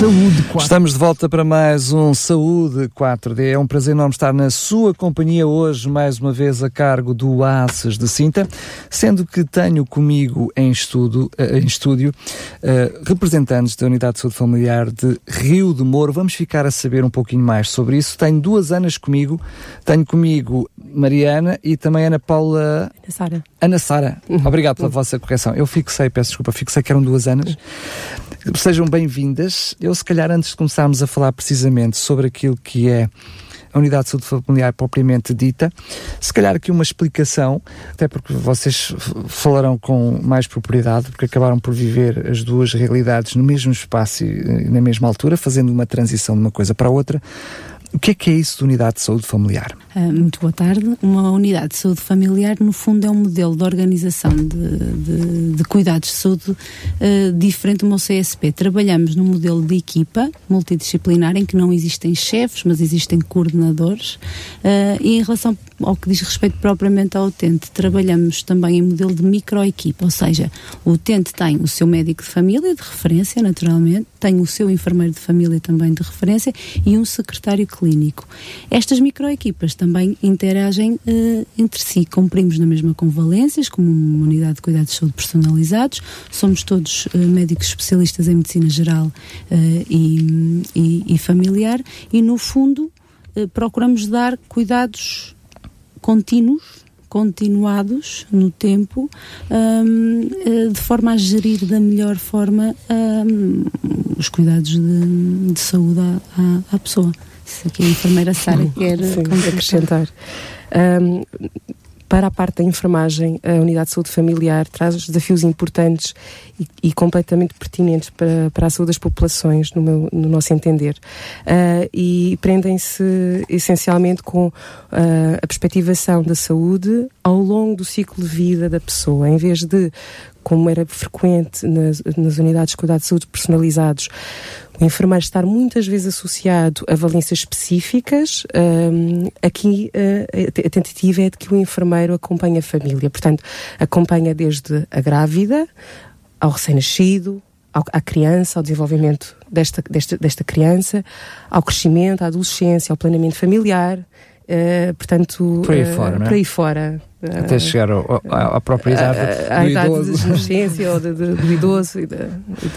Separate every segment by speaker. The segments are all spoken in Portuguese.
Speaker 1: Saúde 4 Estamos de volta para mais um Saúde 4D. É um prazer enorme estar na sua companhia hoje, mais uma vez a cargo do ACES de Cinta, sendo que tenho comigo em, estudo, eh, em estúdio uh, representantes da Unidade de Saúde Familiar de Rio de Moro. Vamos ficar a saber um pouquinho mais sobre isso. Tenho duas Anas comigo. Tenho comigo Mariana e também Ana Paula.
Speaker 2: Ana Sara.
Speaker 1: Ana Sara. Uhum. Obrigado pela vossa correção. Eu fixei, peço desculpa, fixei que eram duas Anas. Sejam bem-vindas. Eu, se calhar, antes de começarmos a falar precisamente sobre aquilo que é a unidade de saúde familiar propriamente dita. Se calhar aqui uma explicação, até porque vocês falarão com mais propriedade, porque acabaram por viver as duas realidades no mesmo espaço e na mesma altura, fazendo uma transição de uma coisa para outra. O que é que é isso de unidade de saúde familiar?
Speaker 2: Uh, muito boa tarde. Uma unidade de saúde familiar, no fundo, é um modelo de organização de, de, de cuidados de saúde uh, diferente do meu CSP. Trabalhamos num modelo de equipa multidisciplinar em que não existem chefes, mas existem coordenadores. Uh, e em relação ao que diz respeito propriamente ao utente, trabalhamos também em modelo de microequipa, ou seja, o utente tem o seu médico de família de referência, naturalmente, tem o seu enfermeiro de família também de referência e um secretário clínico. Estas microequipas também interagem uh, entre si, cumprimos na mesma convalências, como uma unidade de cuidados de saúde personalizados, somos todos uh, médicos especialistas em medicina geral uh, e, e, e, familiar. E, no fundo, procuramos dar cuidados contínuos, continuados no tempo, um, eh, de forma a gerir da melhor forma um, os cuidados de, de saúde à, à, pessoa. Se aqui a enfermeira Sara quer
Speaker 3: Sim, acrescentar. Um, para a parte da enfermagem, a Unidade de Saúde Familiar traz desafios importantes e, e completamente pertinentes para, para a saúde das populações, no, meu, no nosso entender. Uh, e prendem-se essencialmente com uh, a perspectivação da saúde ao longo do ciclo de vida da pessoa, em vez de como era frequente nas, nas unidades de cuidados de saúde personalizados, o enfermeiro estar muitas vezes associado a valências específicas, um, aqui uh, a tentativa é de que o enfermeiro acompanhe a família. Portanto, acompanha desde a grávida ao recém-nascido, à criança, ao desenvolvimento desta, desta, desta criança, ao crescimento, à adolescência, ao planeamento familiar. Uh, portanto,
Speaker 1: por aí uh, fora, não
Speaker 3: é? Por aí fora.
Speaker 1: Até chegar ao, ao, à própria idade
Speaker 3: à, idade idoso. da adolescência ou do, do idoso, e de,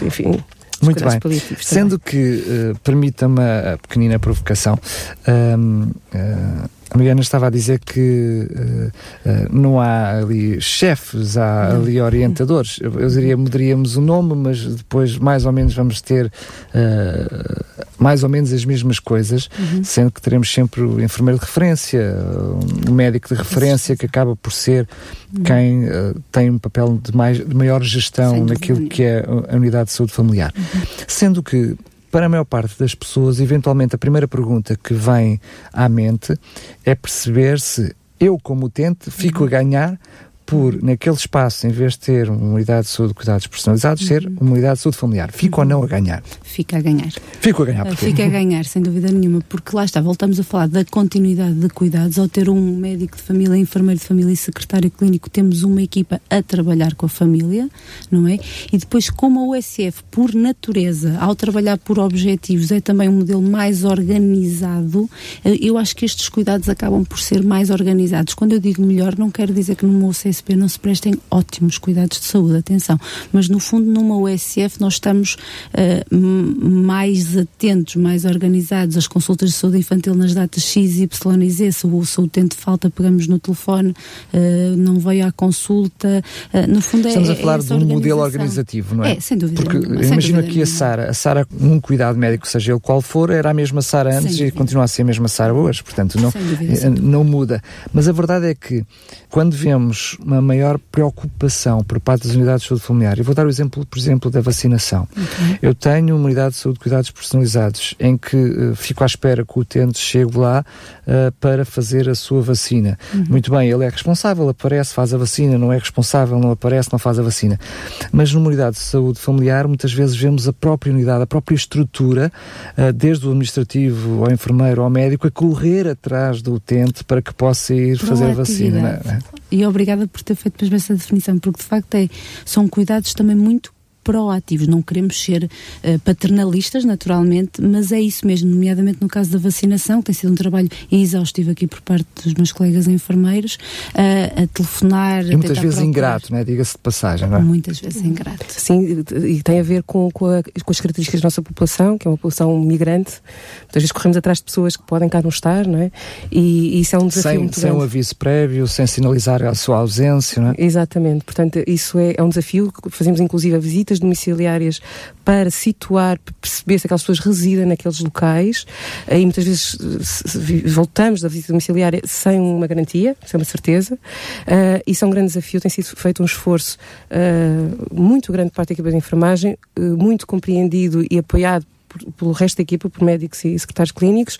Speaker 3: enfim.
Speaker 1: Muito bem. Sendo também. que, uh, permita-me a pequenina provocação, uh, uh, a Mariana estava a dizer que uh, uh, não há ali chefes, há não. ali orientadores. Eu, eu diria, mudaríamos o nome, mas depois mais ou menos vamos ter uh, mais ou menos as mesmas coisas, uhum. sendo que teremos sempre o enfermeiro de referência, um médico de referência que acaba por ser uhum. quem tem um papel de, mais, de maior gestão naquilo que é a unidade de saúde familiar. Uhum. Sendo que para a maior parte das pessoas, eventualmente a primeira pergunta que vem à mente é perceber se eu, como utente, fico a ganhar por, naquele espaço, em vez de ter uma unidade de saúde de cuidados personalizados, uhum. ser uma unidade de saúde familiar. Uhum. ou não a ganhar?
Speaker 2: Fica a ganhar.
Speaker 1: Fico a ganhar,
Speaker 2: porque... Fica a ganhar, sem dúvida nenhuma, porque lá está, voltamos a falar da continuidade de cuidados. Ao ter um médico de família, enfermeiro de família e secretário clínico, temos uma equipa a trabalhar com a família, não é? E depois, como a USF, por natureza, ao trabalhar por objetivos, é também um modelo mais organizado, eh, eu acho que estes cuidados acabam por ser mais organizados. Quando eu digo melhor, não quero dizer que no meu USP não se prestem ótimos cuidados de saúde, atenção, mas no fundo numa USF nós estamos uh, mais atentos, mais organizados, as consultas de saúde infantil nas datas X, Y e Z, se o, se o utente falta, pegamos no telefone, uh, não veio à consulta, uh, no fundo
Speaker 1: Estamos
Speaker 2: é,
Speaker 1: a falar
Speaker 2: é
Speaker 1: de um modelo organizativo, não é?
Speaker 2: É, sem dúvida.
Speaker 1: Porque imagino aqui a Sara, a Sara, um cuidado médico, seja ele qual for, era a mesma Sara antes e continua a ser a mesma Sara hoje, portanto não, não muda. Mas a verdade é que quando vemos uma maior preocupação por parte das unidades de saúde familiar. Eu vou dar o exemplo, por exemplo, da vacinação. Okay. Eu tenho uma unidade de saúde de cuidados personalizados em que uh, fico à espera que o utente chegue lá uh, para fazer a sua vacina. Uhum. Muito bem, ele é responsável, aparece, faz a vacina, não é responsável, não aparece, não faz a vacina. Mas numa unidade de saúde familiar, muitas vezes vemos a própria unidade, a própria estrutura, uh, desde o administrativo ao enfermeiro ao médico, a correr atrás do utente para que possa ir fazer a vacina.
Speaker 2: É? E obrigada por ter feito mesmo essa definição, porque de facto é, são cuidados também muito proativos, não queremos ser uh, paternalistas, naturalmente, mas é isso mesmo, nomeadamente no caso da vacinação, que tem sido um trabalho exaustivo aqui por parte dos meus colegas enfermeiros, uh, a telefonar.
Speaker 1: E muitas vezes procurar. ingrato, né? diga-se de passagem, não é?
Speaker 2: Muitas vezes ingrato.
Speaker 3: Sim, e tem a ver com, com, a, com, as características da nossa população, que é uma população migrante. Muitas vezes corremos atrás de pessoas que podem cá não estar, não é? E, e isso é um desafio
Speaker 1: sem,
Speaker 3: muito
Speaker 1: sem um aviso prévio, sem sinalizar a sua ausência, não é?
Speaker 3: Exatamente, portanto, isso é, é um desafio. Fazemos inclusive a visita visitas domiciliárias para situar, perceber se aquelas pessoas residem naqueles locais e muitas vezes voltamos da visita domiciliária sem uma garantia, sem uma certeza. Uh, isso é um grande desafio, tem sido feito um esforço uh, muito grande parte da equipa de enfermagem, uh, muito compreendido e apoiado pelo resto da equipa, por médicos e secretários clínicos,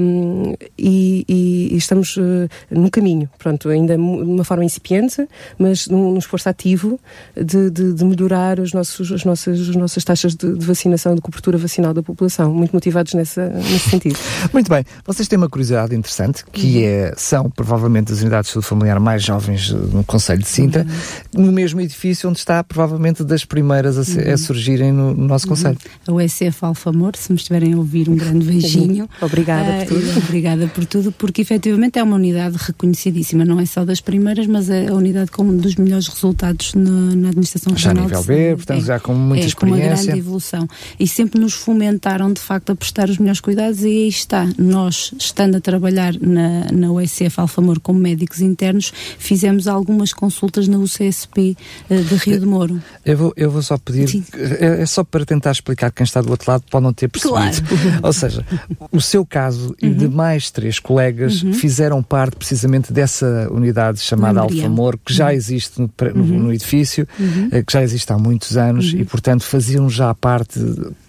Speaker 3: um, e, e, e, estamos uh, no caminho, pronto, ainda de uma forma incipiente, mas num, num esforço ativo de, de, de, melhorar os nossos, as, nossas, as nossas taxas de, de, vacinação, de cobertura vacinal da população, muito motivados nessa, nesse sentido.
Speaker 1: Muito bem, vocês têm uma curiosidade interessante, que uhum. é, são provavelmente as unidades de saúde familiar mais jovens no Conselho de Sintra, uhum. no mesmo edifício onde está provavelmente das primeiras a, uhum. a surgirem no, no nosso uhum. Conselho.
Speaker 2: A USF Alfa Amor, se me estiverem a ouvir, um grande beijinho.
Speaker 3: Obrigada por tudo.
Speaker 2: Obrigada por tudo, porque efetivamente é uma unidade reconhecidíssima, não é só das primeiras, mas é a unidade com um dos melhores resultados na, na administração
Speaker 1: já regional. Já a nível B, portanto, é, já com muita
Speaker 2: é,
Speaker 1: experiência.
Speaker 2: Com uma grande evolução. E sempre nos fomentaram, de facto, a prestar os melhores cuidados, e aí está. Nós, estando a trabalhar na, na USF Alfamor como médicos internos, fizemos algumas consultas na UCSP eh, de Rio de Moro.
Speaker 1: Eu vou, eu vou só pedir, é, é só para tentar explicar quem está do outro lado pode não ter percebido. Claro. Ou seja, o seu caso uhum. e de mais três colegas uhum. fizeram parte precisamente dessa unidade chamada Alfamor, que já uhum. existe no, no, uhum. no edifício, uhum. eh, que já existe há muitos anos e, portanto, faziam já parte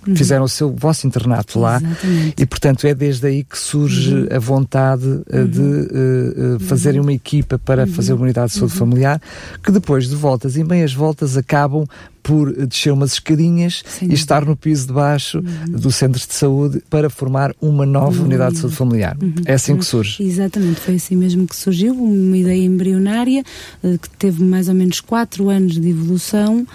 Speaker 1: Uhum. fizeram o seu vosso internato lá Exatamente. e portanto é desde aí que surge uhum. a vontade uh, de uh, uh, fazerem uma equipa para uhum. fazer uma unidade de saúde uhum. familiar que depois de voltas e meias voltas acabam por descer umas escadinhas Sim. e estar no piso de baixo uhum. do centro de saúde para formar uma nova uhum. unidade de saúde familiar. Uhum. É assim que surge.
Speaker 2: Exatamente, foi assim mesmo que surgiu, uma ideia embrionária que teve mais ou menos quatro anos de evolução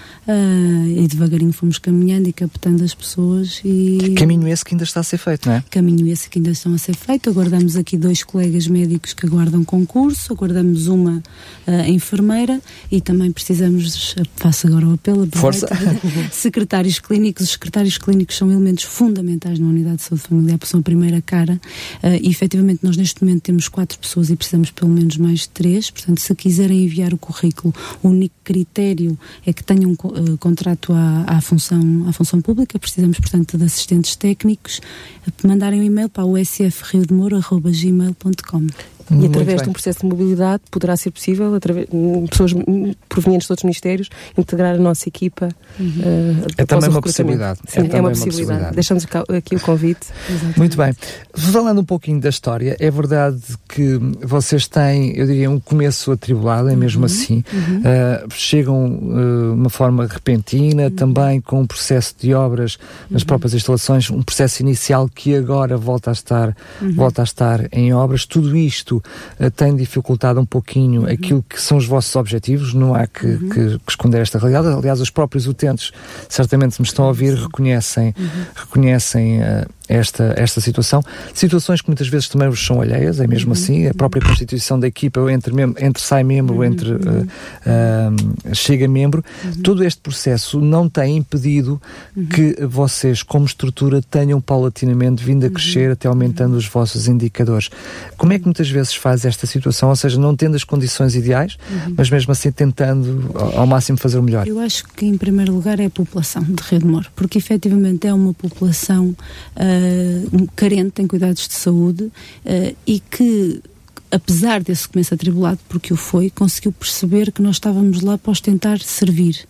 Speaker 2: e devagarinho fomos caminhando e captando as pessoas e...
Speaker 1: Caminho esse que ainda está a ser feito, não é?
Speaker 2: Caminho esse que ainda estão a ser feito. Aguardamos aqui dois colegas médicos que aguardam concurso, aguardamos uma uh, enfermeira e também precisamos, faço agora o apelo,
Speaker 1: Força.
Speaker 2: secretários clínicos. Os secretários clínicos são elementos fundamentais na unidade de saúde familiar, porque são a primeira cara uh, e efetivamente nós neste momento temos quatro pessoas e precisamos pelo menos mais de três, portanto se quiserem enviar o currículo, o único critério é que tenham uh, contrato à, à, função, à função pública, precisamos portanto, de assistentes técnicos, mandarem um e-mail para o.
Speaker 3: E Muito através bem. de um processo de mobilidade poderá ser possível, através, pessoas provenientes de outros ministérios, integrar a nossa equipa. Uhum. Uh,
Speaker 1: é também uma possibilidade.
Speaker 3: Sim, é, é uma, possibilidade. possibilidade. Deixamos aqui o convite.
Speaker 1: Exatamente. Muito bem. Falando um pouquinho da história, é verdade que vocês têm, eu diria, um começo atribulado, é mesmo uhum. assim. Uhum. Uh, chegam de uh, uma forma repentina, uhum. também com um processo de obras nas uhum. próprias instalações, um processo inicial que agora volta a estar, uhum. volta a estar em obras. Tudo isto isto uh, tem dificultado um pouquinho uhum. aquilo que são os vossos objetivos, não há que, uhum. que, que, esconder esta realidade. Aliás, os próprios utentes certamente me estão a ouvir, reconhecem, uhum. reconhecem uh, esta, esta situação. Situações que muitas vezes também vos são alheias, é mesmo uhum. assim, a própria constituição da equipa, entre, entre sai membro, uhum. entre uh, uh, chega membro, uhum. todo este processo não tem impedido uhum. que vocês, como estrutura, tenham paulatinamente vindo a uhum. crescer, até aumentando os vossos indicadores. Como é que muitas vezes faz esta situação? Ou seja, não tendo as condições ideais, uhum. mas mesmo assim tentando ao, máximo fazer o melhor?
Speaker 2: Eu acho que, em primeiro lugar, é a população de Rio de Moro, porque efetivamente é uma população uh, carente em cuidados de saúde uh, e que apesar desse começo atribulado, porque o foi, conseguiu perceber que nós estávamos lá para os tentar servir.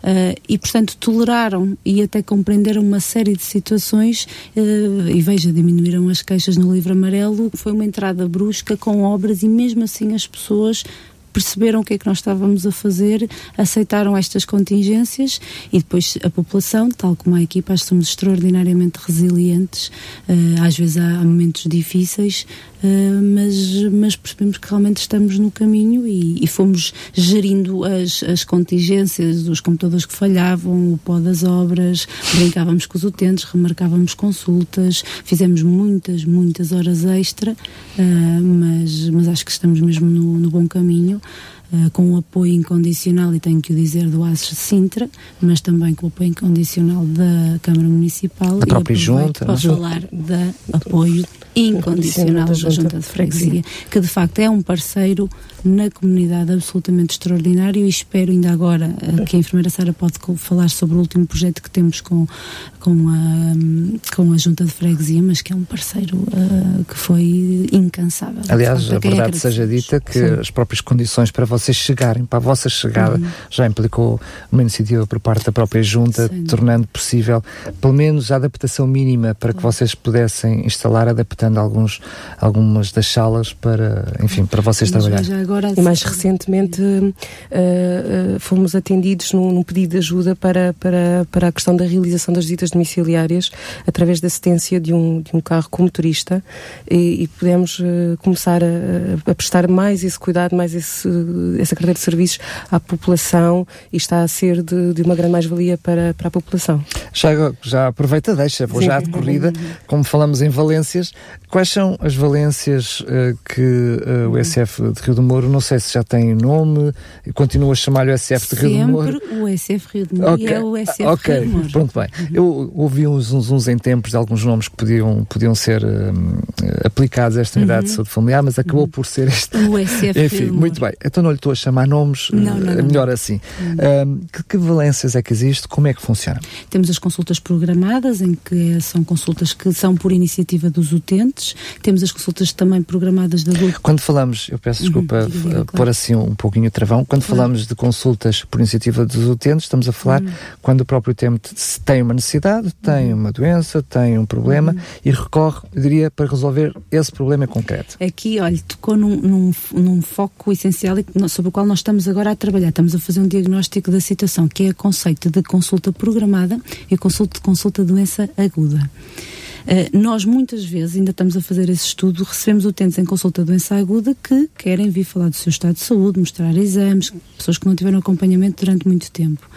Speaker 2: Uh, e, portanto, toleraram e até compreenderam uma série de situações uh, e veja, diminuíram as queixas no livro amarelo. Foi uma entrada brusca com obras e mesmo assim as pessoas perceberam o que é que nós estávamos a fazer, aceitaram estas contingências e depois a população, tal como a equipa, acho que somos extraordinariamente resilientes. Uh, às vezes há momentos difíceis, uh, mas, mas percebemos que realmente estamos no caminho e, e fomos gerindo as, as contingências, os computadores que falhavam, o pó das obras, brincávamos com os utentes, remarcávamos consultas, fizemos muitas, muitas horas extra, uh, mas, mas acho que estamos mesmo no, no bom caminho. Uh, com o apoio incondicional, e tenho que o dizer, do ASES Sintra, mas também com o apoio incondicional da Câmara Municipal.
Speaker 1: Da própria Junta.
Speaker 2: Para falar da apoio incondicional da Junta de Freguesia, que de facto é um parceiro na comunidade absolutamente extraordinário e espero ainda agora uh, que a enfermeira Sara pode falar sobre o último projeto que temos com, com, a, com a Junta de Freguesia, mas que é um parceiro uh, que foi incansável.
Speaker 1: Aliás, a verdade seja dita que Sim. as próprias condições para vocês chegarem, para a vossa chegada, uhum. já implicou uma iniciativa por parte da própria Junta, Sim. tornando possível pelo menos a adaptação mínima para que vocês pudessem instalar, adaptando alguns, algumas das salas para, enfim, para vocês mas trabalharem
Speaker 3: agora. E mais recentemente uh, uh, fomos atendidos num, num, pedido de ajuda para, para, para a questão da realização das visitas domiciliárias através da assistência de um, de um carro com motorista e, e pudemos uh, começar a, a, prestar mais esse cuidado, mais esse, essa carteira de serviços à população e está a ser de, de uma grande mais-valia para, para a população.
Speaker 1: Já, já aproveita, deixa, vou Sim. já de corrida, como falamos em valências, quais são as valências que o SF de Rio do Moro não sei se já tem nome, continua a chamar-lhe o SF de Rio do Moro.
Speaker 2: Sempre o SF Rio do Moro okay. é o SF
Speaker 1: okay.
Speaker 2: Rio do Moro.
Speaker 1: Pronto, bem. Eu ouvi uns, uns, uns em tempos de alguns nomes que podiam, podiam ser um, aplicados a esta unidade uhum. de saúde familiar, mas acabou uhum. por ser este.
Speaker 2: O SF
Speaker 1: Enfim,
Speaker 2: Rio
Speaker 1: muito bem. Então não lhe estou a chamar nomes, não, não, é melhor assim. Uhum. Um, que, que valências é que existe? Como é que funciona?
Speaker 2: Temos as consultas programadas, em que são consultas que são por iniciativa dos utentes. Temos as consultas também programadas da adulto.
Speaker 1: Quando falamos, eu peço desculpa, uhum, claro. pôr assim um pouquinho o travão. Quando claro. falamos de consultas por iniciativa dos utentes, estamos a falar uhum. quando o próprio utente tem uma necessidade, tem uhum. uma doença, tem um problema uhum. e recorre, eu diria, para resolver esse problema concreto.
Speaker 2: Aqui, olha, tocou num, num, num foco essencial sobre o qual nós estamos agora a trabalhar. Estamos a fazer um diagnóstico da situação, que é o conceito de consulta programada e conceito de consulta doença aguda. Uh, nós muitas vezes, ainda estamos a fazer esse estudo, recebemos utentes em consulta de doença aguda que querem vir falar do seu estado de saúde, mostrar exames, pessoas que não tiveram acompanhamento durante muito tempo.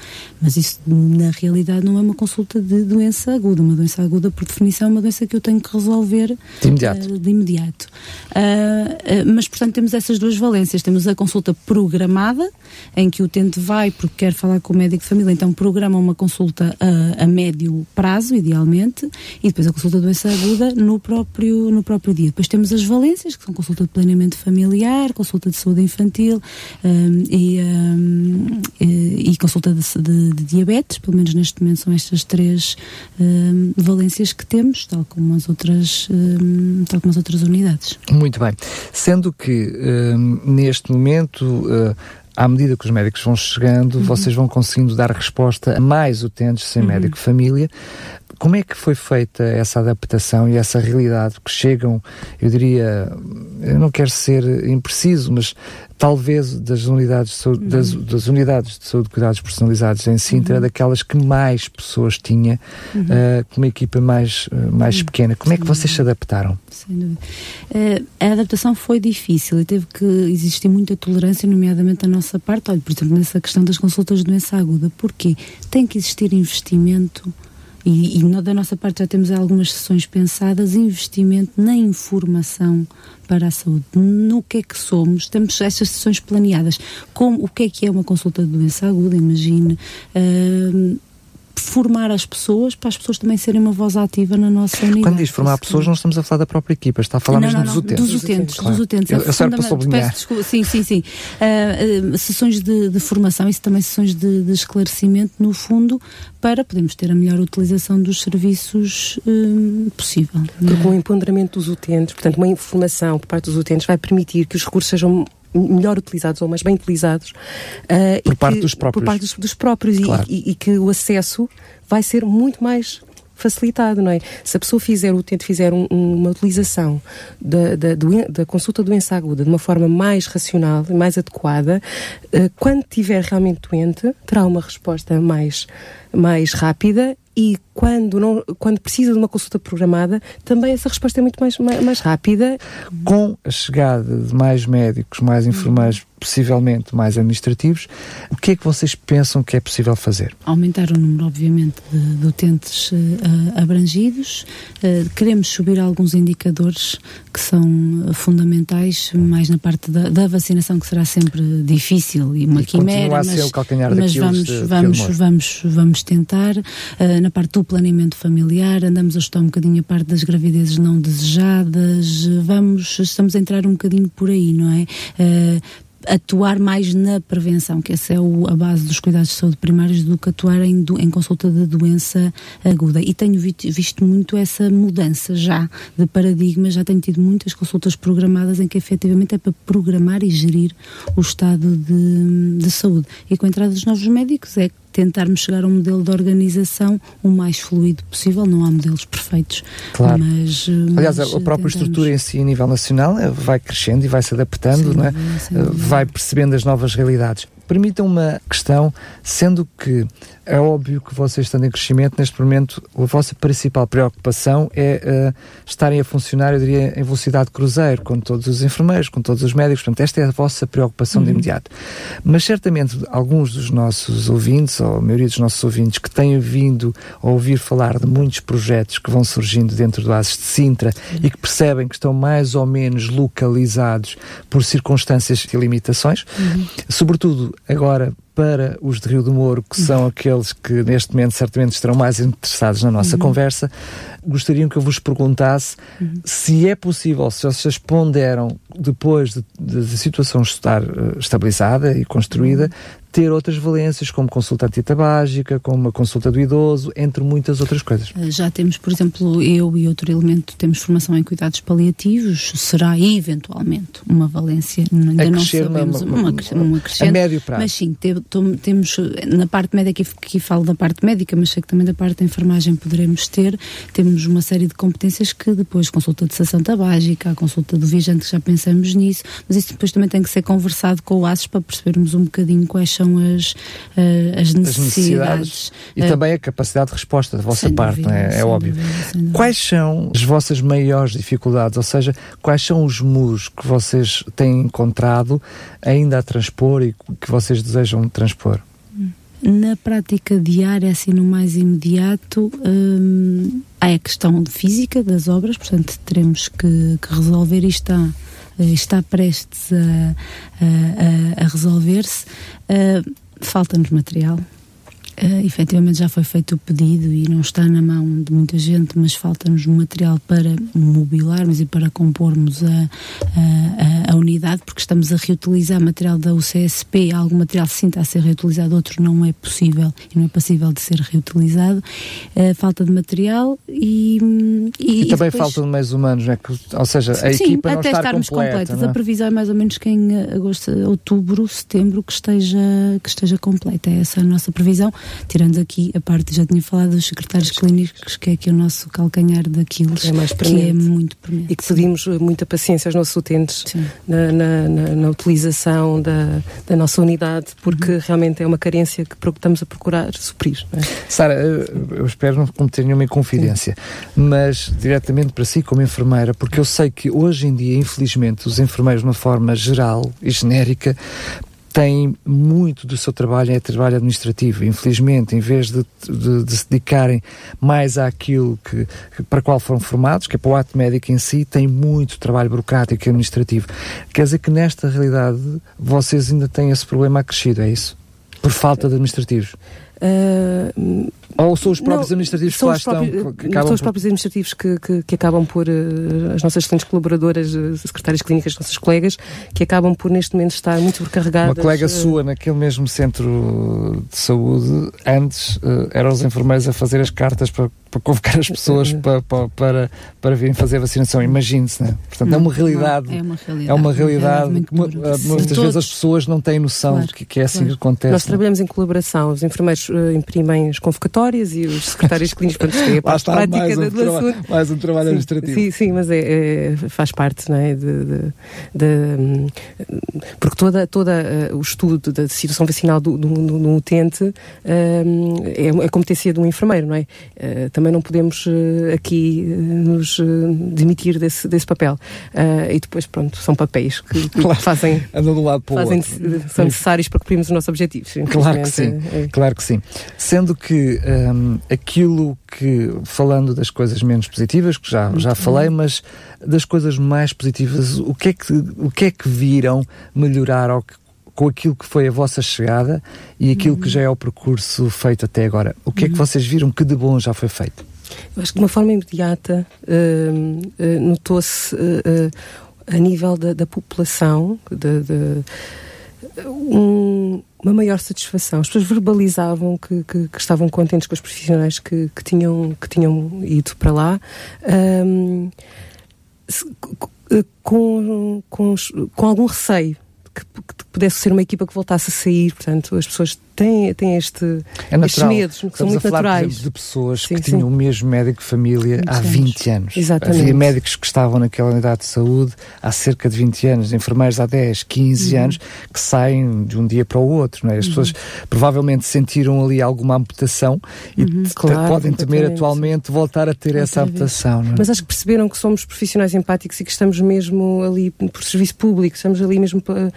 Speaker 2: Mas isso, na realidade, não é uma consulta de doença aguda. Uma doença aguda, por definição, é uma doença que eu tenho que resolver
Speaker 1: de imediato.
Speaker 2: Uh, de imediato. Uh, mas, portanto, temos essas duas valências. Temos a consulta programada, em que o utente vai porque quer falar com o médico de família, então programa uma consulta a, a médio prazo, idealmente, e depois a consulta da doença aguda no próprio, no próprio dia. Depois temos as valências, que são consulta de planeamento familiar, consulta de saúde infantil um, e, um, e, e, consulta de, de, de, diabetes, pelo menos neste momento são estas três um, valências que temos, tal como as outras, hum, tal como as outras unidades.
Speaker 1: Muito bem. Sendo que hum, neste momento uh, à medida que os médicos vão chegando, uhum. vocês vão conseguindo dar resposta a mais utentes sem uhum. médico família. Como é que foi feita essa adaptação e essa realidade que chegam, eu diria, eu não quero ser impreciso, mas talvez das unidades de saúde, uhum. das, das, unidades de saúde de cuidados personalizados em Sintra, uhum. daquelas que mais pessoas tinha, uhum. uh, com uma equipa mais, uh, mais uhum. pequena. Como Sem é que vocês dúvida. se adaptaram?
Speaker 2: Sem dúvida. Uh, a adaptação foi difícil e teve que existir muita tolerância, nomeadamente da nossa parte. Olha, por exemplo, nessa questão das consultas de doença aguda. Porquê? Tem que existir investimento e, e da nossa parte já temos algumas sessões pensadas, investimento na informação para a saúde, no que é que somos, temos estas sessões planeadas, como, o que é que é uma consulta de doença aguda, imagine, uh, formar as pessoas para as pessoas também serem uma voz ativa na nossa unidade.
Speaker 1: Quando diz formar pessoas, não estamos a falar da própria equipa, está a falar
Speaker 2: não,
Speaker 1: mesmo
Speaker 2: não,
Speaker 1: dos
Speaker 2: não,
Speaker 1: utentes.
Speaker 2: Dos utentes, claro. dos utentes.
Speaker 1: Eu, eu para sublinhar.
Speaker 2: Desculpa, sim, sim, sim. Uh, uh, sessões de, de, formação e também sessões de, de, esclarecimento, no fundo, para podermos ter a melhor utilização dos serviços uh, possível.
Speaker 3: Porque o empoderamento dos utentes, portanto, uma informação por parte dos utentes vai permitir que os recursos sejam melhor utilizados ou mais bem utilizados
Speaker 1: uh, por, parte que, dos próprios.
Speaker 3: por parte dos, dos próprios claro. e, e, e, que o acesso vai ser muito mais facilitado, não é? Se a pessoa fizer, o utente fizer um, uma utilização da, da, da, consulta doença aguda de uma forma mais racional e mais adequada, uh, quando estiver realmente doente, terá uma resposta mais, mais rápida e quando, não, quando precisa de uma consulta programada, também essa resposta é muito mais, mais, mais rápida.
Speaker 1: Com a chegada de mais médicos, mais enfermeiros, possivelmente mais administrativos, o que é que vocês pensam que é possível fazer?
Speaker 2: Aumentar o número, obviamente, de, de utentes uh, abrangidos. Uh, queremos subir alguns indicadores que são fundamentais, mais na parte da, da, vacinação, que será sempre difícil e uma
Speaker 1: e
Speaker 2: quimera.
Speaker 1: Mas,
Speaker 2: mas vamos,
Speaker 1: de,
Speaker 2: vamos, vamos, vamos tentar. na parte do planeamento familiar, andamos a estudar um bocadinho a parte das gravidezes não desejadas, vamos, estamos a entrar um bocadinho por aí, não é? atuar mais na prevenção, que essa é o, a base dos cuidados de saúde primários, do que atuar em, em consulta de doença aguda. E tenho visto, visto, muito essa mudança já de paradigma, já tenho tido muitas consultas programadas em que efetivamente é para programar e gerir o estado de, de saúde. E com a entrada dos novos médicos é tentarmos chegar a um modelo de organização o mais fluido possível. Não há modelos perfeitos.
Speaker 1: Claro.
Speaker 2: Mas,
Speaker 1: Aliás,
Speaker 2: mas
Speaker 1: a própria tentamos... estrutura em si, a nível nacional, eh, vai crescendo e vai se adaptando, sim, não é? Sim, eh, vai percebendo as novas realidades. Permitam uma questão, sendo que é óbvio que vocês estando em crescimento, neste momento, a vossa principal preocupação é uh, estarem a funcionar, eu diria, em velocidade cruzeiro, com todos os enfermeiros, com todos os médicos, portanto, esta é a vossa preocupação uhum. de imediato. Mas certamente alguns dos nossos ouvintes, ou a maioria dos nossos ouvintes, que têm vindo a ouvir falar de muitos projetos que vão surgindo dentro do ASES de Sintra uhum. e que percebem que estão mais ou menos localizados por circunstâncias e limitações, uhum. sobretudo agora para os de Rio do Moro, que são aqueles que neste momento certamente estarão mais interessados na nossa uhum. conversa, gostariam que eu vos perguntasse uhum. se é possível, se vocês ponderam, depois de, de, de a situação estar uh, estabilizada e construída, uhum ter outras valências, como consulta antitabágica, como uma consulta do idoso, entre muitas outras coisas.
Speaker 2: Eh, já temos, por exemplo, eu e outro elemento, temos formação em cuidados paliativos, será eventualmente uma valência, ainda não sabemos, uma, uma, uma, uma
Speaker 1: a médio prazo.
Speaker 2: Mas sim, te, to, temos, na parte médica, aqui falo da parte médica, mas sei que também da parte da enfermagem poderemos ter, temos uma série de competências que depois, consulta de sessão tabágica, a consulta do viajante, já pensamos nisso, mas isso depois também tem que ser conversado com o ASES para percebermos um bocadinho quais são são as, uh, as, necessidades. as, necessidades.
Speaker 1: E uh, também a capacidade de resposta da vossa parte, dúvida, é, é óbvio. Dúvida, quais são as vossas maiores dificuldades? Ou seja, quais são os muros que vocês têm encontrado ainda a transpor e que vocês desejam transpor?
Speaker 2: Na prática diária, assim no mais imediato, hum, há a questão de física das obras, portanto teremos que, que resolver está eh, está prestes a, a, a resolver-se. Uh, Falta-nos material, Uh, efetivamente já foi feito o pedido e não está na mão de muita gente, mas falta-nos material para mobilarmos e para compormos a, a, a, unidade, porque estamos a reutilizar material da UCSP, algum material sim está a ser reutilizado, outro não é possível e não é passível de ser reutilizado. Uh, falta de material e.
Speaker 1: E, e também depois... falta de meios humanos, é? ou seja, a sim, equipa não
Speaker 2: até
Speaker 1: estar
Speaker 2: estarmos
Speaker 1: completa,
Speaker 2: completos.
Speaker 1: É?
Speaker 2: A previsão é mais ou menos que em agosto, outubro, setembro que esteja, que esteja completa. É essa a nossa previsão tirando aqui a parte, já tinha falado dos secretários clínicos, que é aqui o nosso calcanhar daquilo,
Speaker 3: é mais
Speaker 2: que é muito premente.
Speaker 3: E que pedimos muita paciência aos nossos utentes na, na, na, na, utilização da, da nossa unidade, porque uhum. realmente é uma carência que estamos a procurar suprir. É?
Speaker 1: Sara, eu espero não cometer nenhuma inconfidência, Sim. mas diretamente para si, como enfermeira, porque eu sei que hoje em dia, infelizmente, os enfermeiros, de uma forma geral e genérica, têm muito do seu trabalho é trabalho administrativo. Infelizmente, em vez de, de, de se dedicarem mais àquilo que, que, para qual foram formados, que é para o ato médico em si, têm muito trabalho burocrático e administrativo. Quer dizer que nesta realidade vocês ainda têm esse problema acrescido, é isso? Por falta de administrativos.
Speaker 3: Uh,
Speaker 1: ou são os próprios não, administrativos que lá estão? Próprios,
Speaker 3: que são os próprios administrativos que, que, que acabam por, uh, as nossas excelentes colaboradoras, uh, secretárias clínicas, nossas colegas, que acabam por neste momento estar muito sobrecarregadas.
Speaker 1: Uma colega uh, sua naquele mesmo centro de saúde, antes eram os enfermeiros a fazer as cartas para para convocar as pessoas para, para, para, para virem fazer a vacinação. Imagine-se, né? Portanto, não, é uma realidade.
Speaker 2: é uma realidade.
Speaker 1: É uma realidade. muitas vezes as pessoas não têm noção claro, de que, que é assim claro. que acontece.
Speaker 3: Nós trabalhamos em colaboração. Os enfermeiros uh, imprimem as convocatórias e os secretários clínicos para ter a parte prática mais um,
Speaker 1: traba mais um trabalho sim, administrativo.
Speaker 3: Sim, sim, mas é, é, faz parte, não é? De, de, de, hum, porque toda, toda uh, o estudo da situação vacinal do, do, do, do utente uh, é, é competência de um enfermeiro, não é? Uh, também não podemos aqui nos demitir desse, desse papel. e depois, pronto, são papéis que, que claro, fazem.
Speaker 1: Andam do lado para
Speaker 3: fazem,
Speaker 1: o
Speaker 3: outro. São necessários para cumprirmos os nossos objetivos.
Speaker 1: Claro que sim, é. claro que sim. Sendo que um, aquilo que, falando das coisas menos positivas, que já, já falei, mas das coisas mais positivas, o que é que, o que, é que viram melhorar ou que com aquilo que foi a vossa chegada e aquilo uhum. que já é o percurso feito até agora. O que uhum. é que uhum. vocês viram que de bom já foi feito?
Speaker 3: Eu acho que de uma forma imediata uh, uh, notou-se uh, a nível da, da população de, de um, uma maior satisfação. As pessoas verbalizavam que, que, que, estavam contentes com os profissionais que, que, tinham, que tinham ido para lá. Um, com, com, com algum receio que, que, pudesse ser uma equipa que voltasse a sair, portanto, as pessoas têm, têm este,
Speaker 1: é
Speaker 3: estes medos, que Estamos são muito
Speaker 1: a falar,
Speaker 3: naturais.
Speaker 1: Exemplo, de pessoas sim, que sim. tinham o mesmo médico de família há 20 anos.
Speaker 3: Exatamente.
Speaker 1: Havia médicos que estavam naquela unidade de saúde há cerca de 20 anos, enfermeiros há 10, 15 uhum. anos, que saem de um dia para o outro. Não é? As uhum. pessoas provavelmente sentiram ali alguma amputação e uhum, claro, podem temer atualmente voltar a ter essa amputação. É?
Speaker 3: Mas acho que perceberam que somos profissionais empáticos e que estamos mesmo ali por serviço público, estamos ali mesmo para,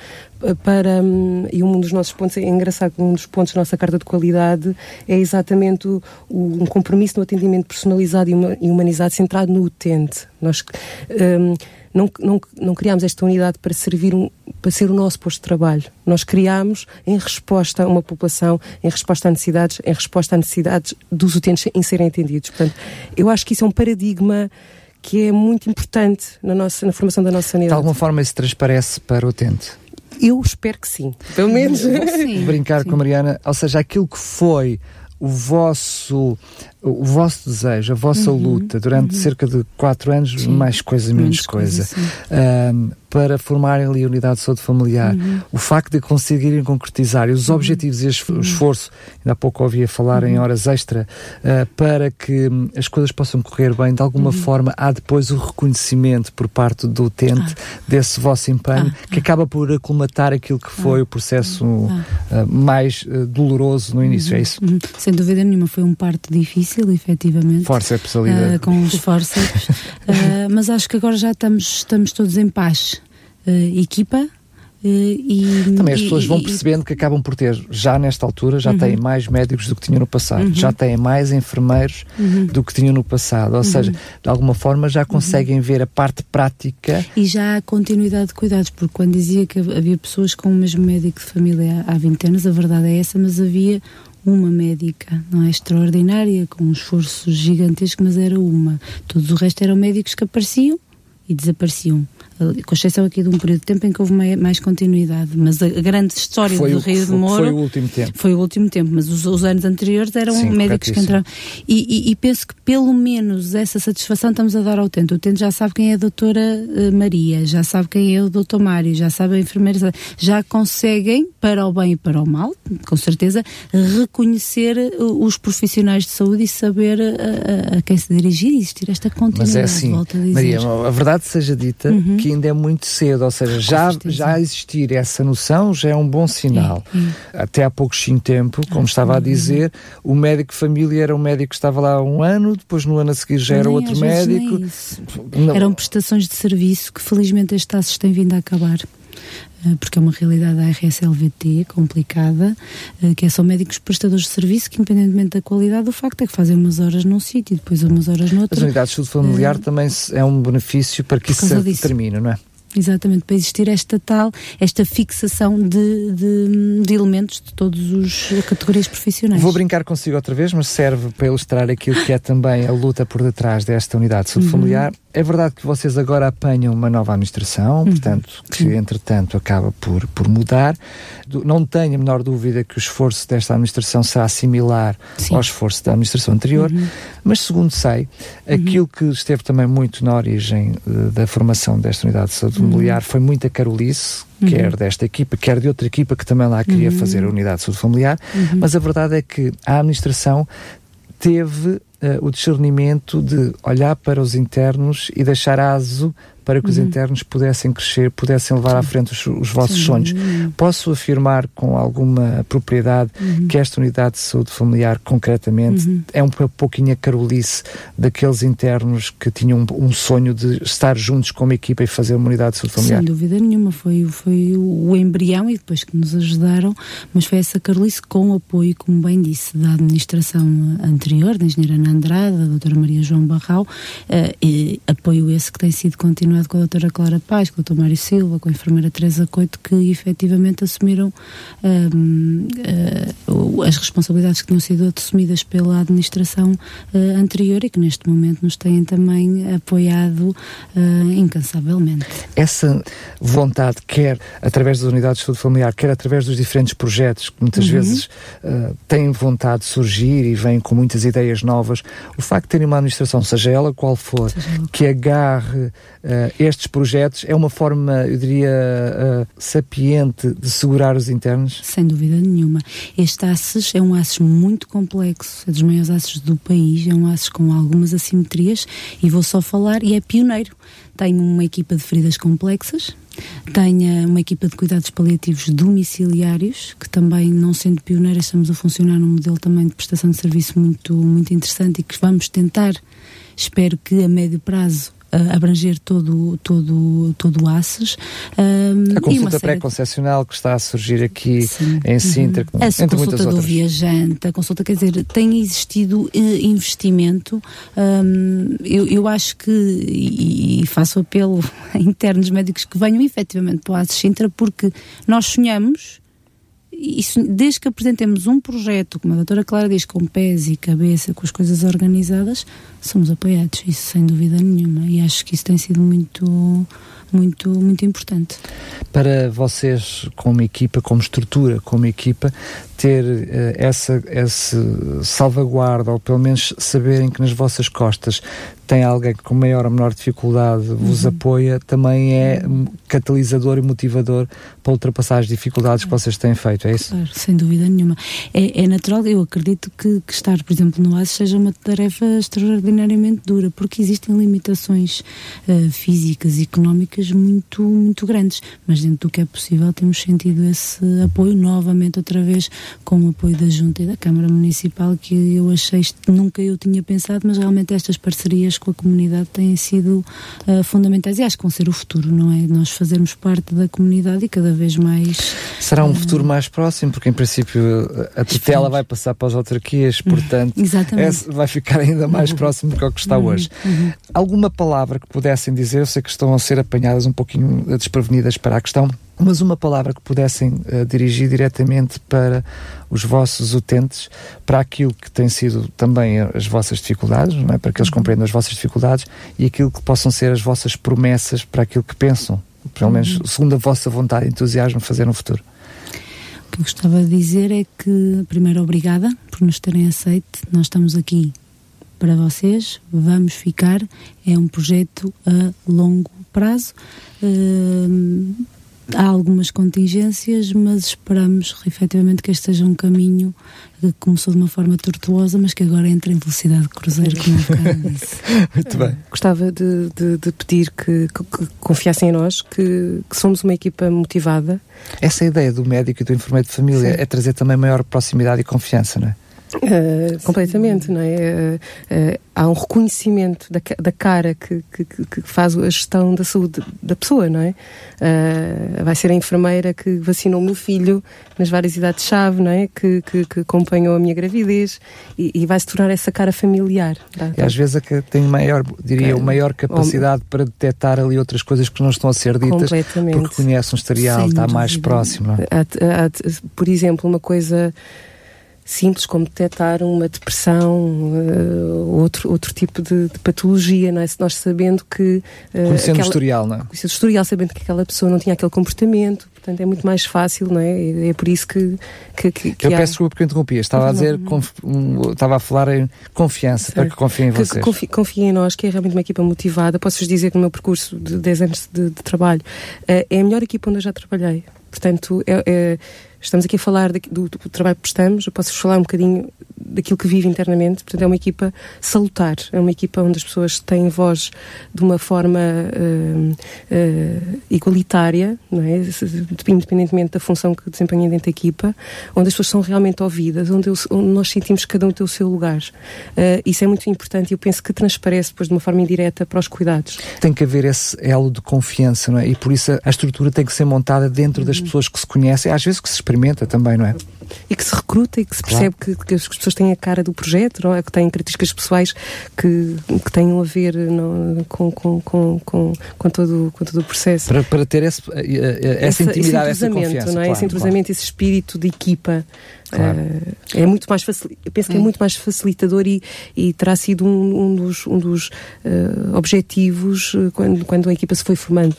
Speaker 3: para hum, e um dos nossos pontos, é engraçado um dos pontos da nossa carta de qualidade é exatamente o, o, um compromisso no atendimento personalizado e humanizado centrado no utente. Nós um, não, não, não criámos esta unidade para servir um, para ser o nosso posto de trabalho. Nós criámos em resposta a uma população, em resposta a necessidades, em resposta a necessidades dos utentes em serem atendidos. Portanto, eu acho que isso é um paradigma que é muito importante na, nossa, na formação da nossa unidade.
Speaker 1: De alguma forma isso transparece para o utente?
Speaker 3: Eu espero que sim, pelo menos.
Speaker 1: Sim, Brincar sim. com a Mariana, ou seja, aquilo que foi o vosso o vosso desejo, a vossa uhum, luta durante uhum. cerca de quatro anos, Sim. mais coisa, menos, menos coisa, coisa um, para formarem ali a unidade de saúde familiar. Uhum. O facto de conseguirem concretizar os uhum. objetivos e o uhum. esforço, ainda há pouco ouvia falar em uhum. horas extra, uh, para que um, as coisas possam correr bem, de alguma forma há depois o reconhecimento por parte do utente ah. desse vosso empenho, ah. que acaba por aclimatar aquilo que foi ah. o processo uh, mais uh, doloroso no início, é isso?
Speaker 2: Sem dúvida nenhuma, foi um parto difícil difícil, efetivamente.
Speaker 1: Forceps ali. Uh,
Speaker 2: com os forceps. uh, mas acho que agora já estamos, estamos todos em paz. Uh, equipa, e,
Speaker 1: Também as pessoas vão percebendo que acabam por ter, já nesta altura, já uhum. têm mais médicos do que tinham no passado, uhum. já têm mais enfermeiros uhum. do que tinham no passado. Ou seja, uhum. de alguma forma já conseguem ver a parte prática.
Speaker 2: E já há continuidade de cuidados, porque quando dizia que havia pessoas com o mesmo médico de família há 20 anos, a verdade é essa, mas havia uma médica, não é extraordinária, com um esforço gigantesco, mas era uma. Todos o resto eram médicos que apareciam e desapareciam com exceção aqui de um período de tempo em que houve mais continuidade, mas a grande história
Speaker 1: foi
Speaker 2: do Rio de Moro
Speaker 1: foi o último tempo.
Speaker 2: Foi o último tempo, mas os, os anos anteriores eram Sim, médicos que entraram. E, e, e, penso que pelo menos essa satisfação estamos a dar ao utente. O utente já sabe quem é a doutora uh, Maria, já sabe quem é o doutor Mário, já sabe a enfermeira, já conseguem, para o bem e para o mal, com certeza, reconhecer uh, os profissionais de saúde e saber uh, a, quem se dirigir e existir esta continuidade.
Speaker 1: Mas é assim, Maria, a verdade seja dita, uhum que ainda é muito cedo, ou seja, já, já existir essa noção já é um bom sinal. É, é. Até há pouquinho tempo, como ah, estava a dizer, o médico de família era um médico que estava lá há um ano, depois no ano a seguir já era outro médico.
Speaker 2: Eram prestações de serviço que felizmente as taxas têm vindo a acabar porque é uma realidade da RSLVT complicada, eh, que é só médicos prestadores de serviço que, independentemente da qualidade, o facto é que fazem umas horas num sítio e depois umas horas no outro.
Speaker 1: As unidades de saúde familiar uh, também é um benefício para que isso termine, não é?
Speaker 2: Exatamente, para existir esta tal, esta fixação de, de, de elementos de todas as categorias profissionais.
Speaker 1: Vou brincar consigo outra vez, mas serve para ilustrar aquilo que é também a luta por detrás desta unidade de saúde uhum. familiar. É verdade que vocês agora apanham uma nova administração, uhum. portanto, que entretanto acaba por, por mudar. Não tenho a menor dúvida que o esforço desta administração será similar Sim. ao esforço da administração anterior, uhum. mas segundo sei, uhum. aquilo que esteve também muito na origem uh, da formação desta unidade de saúde uhum. familiar foi muita carolice, uhum. quer desta equipa, quer de outra equipa que também lá queria uhum. fazer a unidade de saúde familiar, uhum. mas a verdade é que a administração teve uh, o discernimento de olhar para os internos e deixar aso para que os uhum. internos pudessem crescer, pudessem levar à frente os, os vossos Sim. sonhos. Posso afirmar com alguma propriedade uhum. que esta unidade de saúde familiar, concretamente, uhum. é um pouquinho a carolice daqueles internos que tinham um, um, sonho de estar juntos como equipa e fazer uma unidade de saúde familiar?
Speaker 2: Sem dúvida nenhuma, foi, foi o, embrião e depois que nos ajudaram, mas foi essa carolice com o apoio, como bem disse, da administração anterior, da engenheira Ana Andrade, da doutora Maria João Barral, uh, apoio esse que tem sido continuado com a doutora Clara Paz, com o Dr. Mário Silva, com a enfermeira Teresa Coito, que efetivamente assumiram um, uh, as responsabilidades que tinham sido assumidas pela administração uh, anterior e que neste momento nos têm também apoiado uh, incansavelmente.
Speaker 1: Essa vontade, quer através das unidades de saúde familiar, quer através dos diferentes projetos que muitas uhum. vezes têm vontade de surgir e vêm com muitas ideias novas, o facto de terem uma administração, seja ela qual for, que agarre uh, estes projetos é uma forma, eu diria, uh, sapiente de segurar os internos?
Speaker 2: Sem dúvida nenhuma. Este ACES é um ACES muito complexo, é dos maiores ACES do país, é um ACES com algumas assimetrias e vou só falar, e é pioneiro. Tem uma equipa de feridas complexas, tem uma equipa de cuidados paliativos domiciliários, que também, não sendo pioneira, estamos a funcionar num modelo também de prestação de serviço muito, muito interessante e que vamos tentar, espero que a médio prazo, abranger todo, todo, todo o ACES.
Speaker 1: a consulta pré-concessional que está a surgir aqui Sim. em Sintra,
Speaker 2: uhum. a consulta do outras. viajante, a consulta, quer dizer, tem existido eh, investimento. Um, eu, eu acho que, e, e, faço apelo a internos médicos que venham efetivamente para o ACES Sintra, porque nós sonhamos isso, desde que apresentemos um projeto, como a doutora Clara diz, com pés e cabeça, com as coisas organizadas, somos apoiados, isso sem dúvida nenhuma. E acho que isso tem sido muito, muito, muito importante.
Speaker 1: Para vocês, como equipa, como estrutura, como equipa, ter uh, essa, essa salvaguarda, ou pelo menos saberem que nas vossas costas tem alguém que com maior ou menor dificuldade vos uhum. apoia, também é catalisador e motivador para ultrapassar as dificuldades claro. que vocês têm feito, é isso?
Speaker 2: Claro, sem dúvida nenhuma. É, é natural, eu acredito que, que, estar, por exemplo, no ASES seja uma tarefa extraordinariamente dura, porque existem limitações uh, físicas e económicas muito, muito grandes, mas dentro do que é possível temos sentido esse apoio novamente outra vez com o apoio da Junta e da Câmara Municipal, que eu achei, nunca eu tinha pensado, mas realmente estas parcerias com a comunidade têm sido uh, fundamentais e acho que vão ser o futuro, não é? Nós fazermos parte da comunidade e cada vez mais.
Speaker 1: Será um uh, futuro mais próximo, porque em princípio a tutela vai passar para as autarquias, portanto é, vai ficar ainda mais uhum. próximo do que o que está uhum. hoje. Uhum. Alguma palavra que pudessem dizer, eu sei que estão a ser apanhadas um pouquinho desprevenidas para a questão, mas uma palavra que pudessem uh, dirigir diretamente para os vossos utentes, para aquilo que tem sido também as vossas dificuldades, não é? para que eles uhum. compreendam as vossas dificuldades e aquilo que possam ser as vossas promessas para aquilo que pensam, pelo menos uhum. segundo a vossa vontade e entusiasmo, fazer no futuro.
Speaker 2: O que eu gostava de dizer é que, primeiro, obrigada por nos terem aceito. Nós estamos aqui para vocês, vamos ficar. É um projeto a longo prazo. Uh, há algumas contingências, mas esperamos efetivamente que este seja um caminho que começou de uma forma tortuosa, mas que agora entra em velocidade de cruzeiro, como eu disse.
Speaker 1: Muito bem.
Speaker 3: Gostava de, de, de pedir que, que, que, confiassem em nós, que, que, somos uma equipa motivada.
Speaker 1: Essa ideia do médico e do enfermeiro de família Sim. é trazer também maior proximidade e confiança, não é?
Speaker 3: Uh, completamente, não é? Uh, uh, há um reconhecimento da, da cara que, que, que, faz a gestão da saúde da pessoa, não é? vai ser a enfermeira que vacinou o meu filho nas várias idades-chave, não é? Que, que, acompanhou a minha gravidez e, e vai se tornar essa cara familiar.
Speaker 1: Tá? E às vezes é que tem maior, diria, é, maior capacidade para detectar ali outras coisas que não estão a ser ditas porque conhece um historial, está mais próximo. Não é? há,
Speaker 3: há, por exemplo, uma coisa simples como detectar uma depressão, uh, outro, outro tipo de, de, patologia, não é? Nós sabendo que...
Speaker 1: Uh, Conhecendo aquela, o historial, não é?
Speaker 3: Conhecendo o historial, sabendo que aquela pessoa não tinha aquele comportamento, portanto é muito mais fácil, não é? É por isso que... que, que,
Speaker 1: que eu há... peço desculpa porque interrompi, estava a dizer, um, estava a falar em confiança, certo. para que confiem em vocês.
Speaker 3: Que confiem em nós, que é realmente uma equipa motivada. Posso-vos dizer que no meu percurso de 10 anos de, de trabalho, uh, é a melhor equipa onde eu já trabalhei. Portanto, é, é Estamos aqui a falar do, do, trabalho que prestamos, eu posso falar um bocadinho daquilo que vive internamente. Portanto, é uma equipa salutar, é uma equipa onde as pessoas têm voz de uma forma uh, uh, igualitária, não é? independentemente da função que desempenham dentro da equipa, onde as pessoas são realmente ouvidas, onde, eu, onde nós sentimos que cada um tem o seu lugar. Uh, isso é muito importante e eu penso que transparece depois de uma forma indireta para os cuidados.
Speaker 1: Tem que haver esse elo de confiança, não é? E por isso a, a estrutura tem que ser montada dentro das uhum. pessoas que se conhecem, às vezes que se experimenta também, não é?
Speaker 3: E que se recruta e que se percebe claro. que, que, as pessoas têm a cara do projeto, não é? que têm características pessoais que, que tenham a ver não, com, com, com, com, com, todo, com todo o processo.
Speaker 1: Para, para ter esse, eh, eh, essa, essa intimidade, esse essa confiança.
Speaker 3: Não é? Claro, esse entrosamento, claro. esse espírito de equipa. Claro. Uh, é muito mais facil... Eu penso que é. é muito mais facilitador e, e terá sido um, um dos, um dos uh, objetivos quando, quando a equipa se foi formando.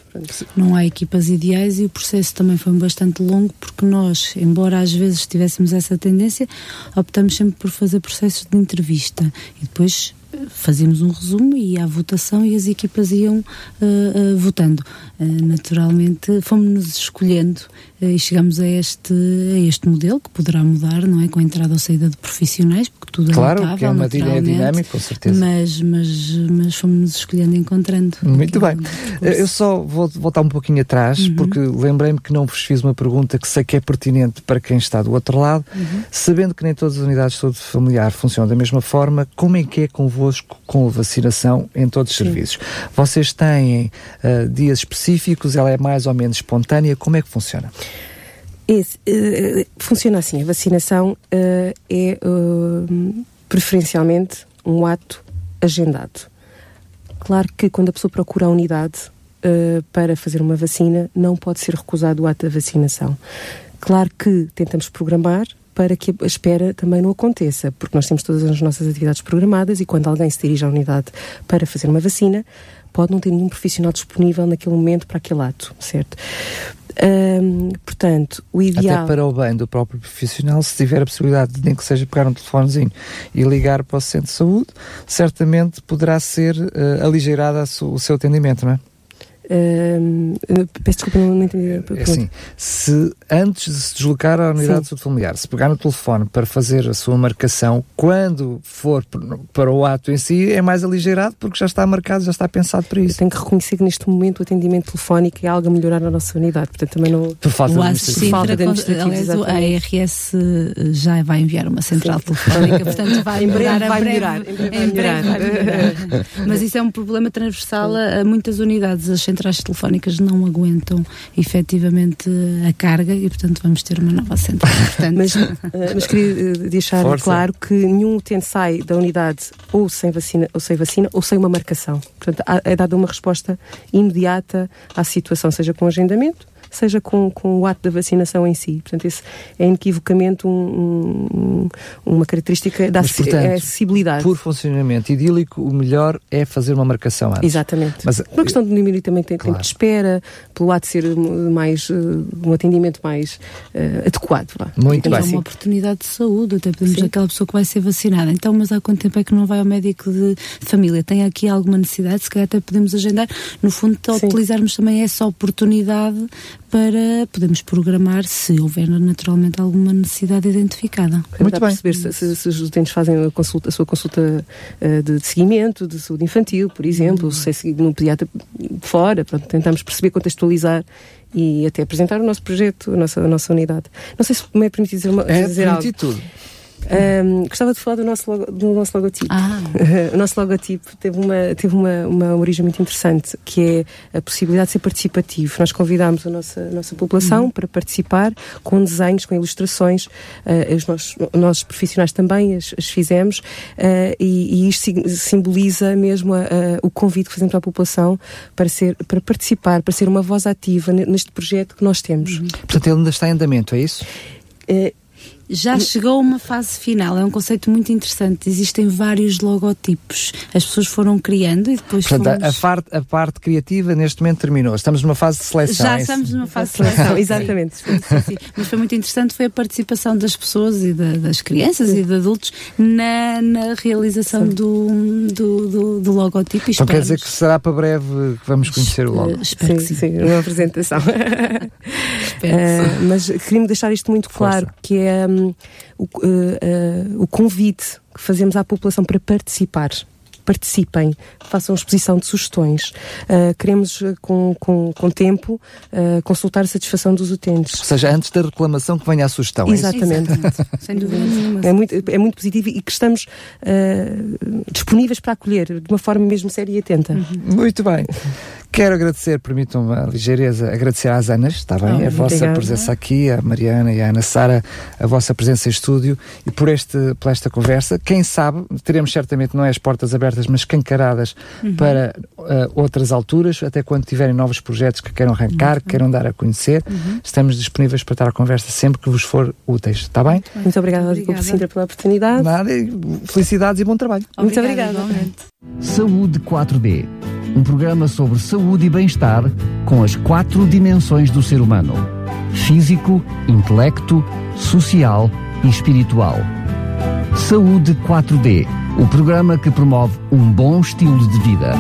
Speaker 2: Não há equipas ideais e o processo também foi bastante longo porque nós, embora às vezes tivéssemos essa tendência, optamos sempre por fazer processos de entrevista e depois fazíamos um resumo e à votação e as equipas iam uh, uh, votando. Uh, naturalmente fomos-nos escolhendo e chegamos a este, a este modelo que poderá mudar, não é? Com a entrada ou saída de profissionais, porque tudo
Speaker 1: claro,
Speaker 2: é Claro,
Speaker 1: que é uma é dinâmica, com certeza.
Speaker 2: Mas, mas, mas fomos-nos escolhendo e encontrando.
Speaker 1: Muito bem. Eu só vou voltar um pouquinho atrás, uhum. porque lembrei-me que não vos fiz uma pergunta que sei que é pertinente para quem está do outro lado. Uhum. Sabendo que nem todas as unidades de saúde familiar funcionam da mesma forma, como é que é convosco com a vacinação em todos os Sim. serviços? Vocês têm uh, dias específicos? Ela é mais ou menos espontânea? Como é que funciona?
Speaker 3: Esse, uh, funciona assim, a vacinação uh, é preferencialmente um ato agendado. Claro que quando a pessoa procura a unidade para fazer uma vacina, não pode ser recusado o ato da vacinação. Claro que tentamos programar para que a espera também não aconteça, porque nós temos todas as nossas atividades programadas e quando alguém se dirige à unidade para fazer uma vacina, pode não ter nenhum profissional disponível naquele momento para aquele ato, certo? Um, portanto, o ideal.
Speaker 1: Até para o bem do próprio profissional, se tiver a possibilidade de nem que seja pegar um telefonezinho e ligar para o centro de saúde, certamente poderá ser uh, aligeirado o seu atendimento, não é?
Speaker 3: Uh, peço desculpa, não, não entendi
Speaker 1: É assim, se antes de se deslocar à unidade Sim. de saúde familiar, se pegar no telefone para fazer a sua marcação, quando for para o ato em si, é mais aligeirado porque já está marcado, já está pensado para isso.
Speaker 3: Eu tenho que reconhecer que neste momento o atendimento telefónico é algo a melhorar na nossa unidade, portanto também não...
Speaker 1: Por falta
Speaker 2: de administração. Falta de aliás, a RS já vai enviar uma central Sim. telefónica, portanto vai em breve, vai melhorar. Em breve vai melhorar. Mas isso é um problema transversal a, a muitas unidades. As centrais telefónicas não aguentam efetivamente a carga e, portanto, vamos ter uma nova central. Portanto...
Speaker 3: mas, uh, mas queria uh, deixar Força. claro que nenhum utente sai da unidade ou sem vacina ou sem vacina ou sem uma marcação. Portanto, é dada uma resposta imediata à situação, seja com agendamento seja com, com o ato da vacinação em si. Portanto, isso é inequivocamente um, um, uma característica da Mas, portanto, acessibilidade.
Speaker 1: Por funcionamento idílico, o melhor é fazer uma marcação antes.
Speaker 3: Exatamente. Mas, uma questão de diminuir também tem claro. tempo de espera, pelo ato de ser mais, um atendimento mais uh, adequado. Vá.
Speaker 1: Muito bem. É
Speaker 2: uma oportunidade de saúde, até podemos Sim. aquela pessoa que vai ser vacinada. Então, mas há quanto tempo é que não vai ao médico de família? Tem aqui alguma necessidade? Se calhar até podemos agendar. No fundo, utilizarmos também essa oportunidade para podermos programar se houver naturalmente alguma necessidade identificada.
Speaker 3: Muito bem. perceber se, se, se, os utentes fazem a, consulta, a sua consulta uh, de, de, seguimento, de saúde infantil, por exemplo, uhum. se é seguido num pediatra fora, pronto, tentamos perceber, contextualizar e até apresentar o nosso projeto, a nossa, a nossa unidade. Não sei se me é permitido dizer, uma,
Speaker 1: é
Speaker 3: dizer
Speaker 1: algo. tudo.
Speaker 3: Um, gostava de falar do nosso, logo, do nosso logotipo.
Speaker 2: Ah.
Speaker 3: o nosso logotipo teve, uma, teve uma, uma origem muito interessante, que é a possibilidade de ser participativo. Nós convidámos a nossa, a nossa população uhum. para participar com desenhos, com ilustrações. Uh, os nossos, nossos profissionais também as, as fizemos. Uh, e, e, isto simboliza mesmo a, a, o convite que fazemos à população para, ser, para participar, para ser uma voz ativa neste projeto que nós temos. Uhum.
Speaker 1: Portanto, ele ainda está em andamento, é isso?
Speaker 2: Uh, já chegou a uma fase final, é um conceito muito interessante. Existem vários logotipos. As pessoas foram criando e depois
Speaker 1: Portanto,
Speaker 2: fomos...
Speaker 1: a, parte, a parte criativa neste momento terminou. Estamos numa fase de seleção.
Speaker 2: Já é estamos numa fase de seleção, exatamente. Sim, sim, Mas foi muito interessante foi a participação das pessoas e da, das crianças e de adultos na, na realização do, do, do, do logotipo.
Speaker 1: Então quer dizer que será para breve que vamos conhecer o logo?
Speaker 3: Espero sim, sim. sim, uma apresentação. uh, mas queria-me deixar isto muito claro, Força. que é o, uh, uh, o convite que fazemos à população para participar participem, façam exposição de sugestões. Uh, queremos, com, com, com tempo, uh, consultar a satisfação dos utentes.
Speaker 1: Ou seja, antes da reclamação que venha a sugestão.
Speaker 3: Exatamente.
Speaker 2: É Sem dúvida nenhuma.
Speaker 3: É muito, é muito positivo e que estamos uh, disponíveis para acolher de uma forma mesmo séria e atenta.
Speaker 1: Uhum. Muito bem. Quero agradecer, permitam-me a ligeireza, agradecer às Anas, está bem? Oh, a vossa obrigada. presença aqui, a Mariana e a Ana Sara, a vossa presença em estúdio e por, este, por esta conversa. Quem sabe, teremos certamente, não é as portas abertas, mas escancaradas uhum. para uh, outras alturas, até quando tiverem novos projetos que queiram arrancar, uhum. que queiram dar a conhecer. Uhum. Estamos disponíveis para estar à conversa sempre que vos for úteis, está bem?
Speaker 3: Muito obrigada, obrigada. Sintra, pela oportunidade.
Speaker 1: Nada, felicidades e bom trabalho.
Speaker 3: Obrigada, Muito obrigada.
Speaker 4: Saúde 4D um programa sobre saúde e bem-estar com as quatro dimensões do ser humano: físico, intelecto, social e espiritual. Saúde 4D, o programa que promove um bom estilo de vida.